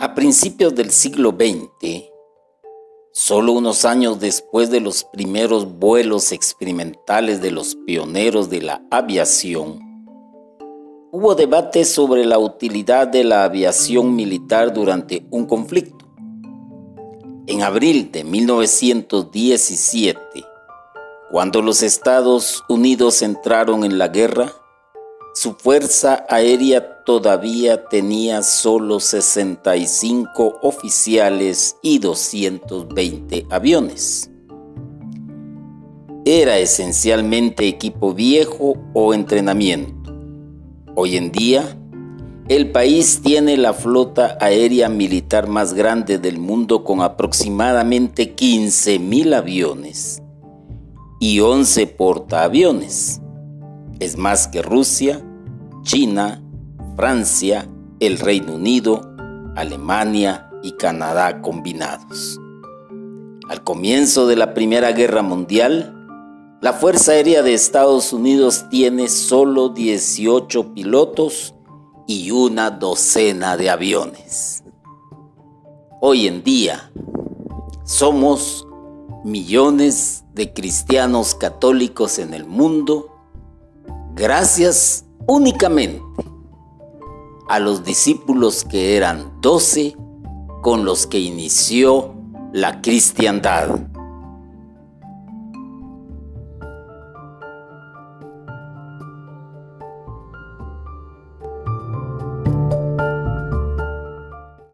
A principios del siglo XX, solo unos años después de los primeros vuelos experimentales de los pioneros de la aviación, hubo debate sobre la utilidad de la aviación militar durante un conflicto. En abril de 1917, cuando los Estados Unidos entraron en la guerra, su fuerza aérea todavía tenía solo 65 oficiales y 220 aviones. Era esencialmente equipo viejo o entrenamiento. Hoy en día, el país tiene la flota aérea militar más grande del mundo con aproximadamente 15.000 aviones y 11 portaaviones. Es más que Rusia, China, Francia, el Reino Unido, Alemania y Canadá combinados. Al comienzo de la Primera Guerra Mundial, la Fuerza Aérea de Estados Unidos tiene solo 18 pilotos y una docena de aviones. Hoy en día somos millones de cristianos católicos en el mundo gracias únicamente a los discípulos que eran doce con los que inició la cristiandad.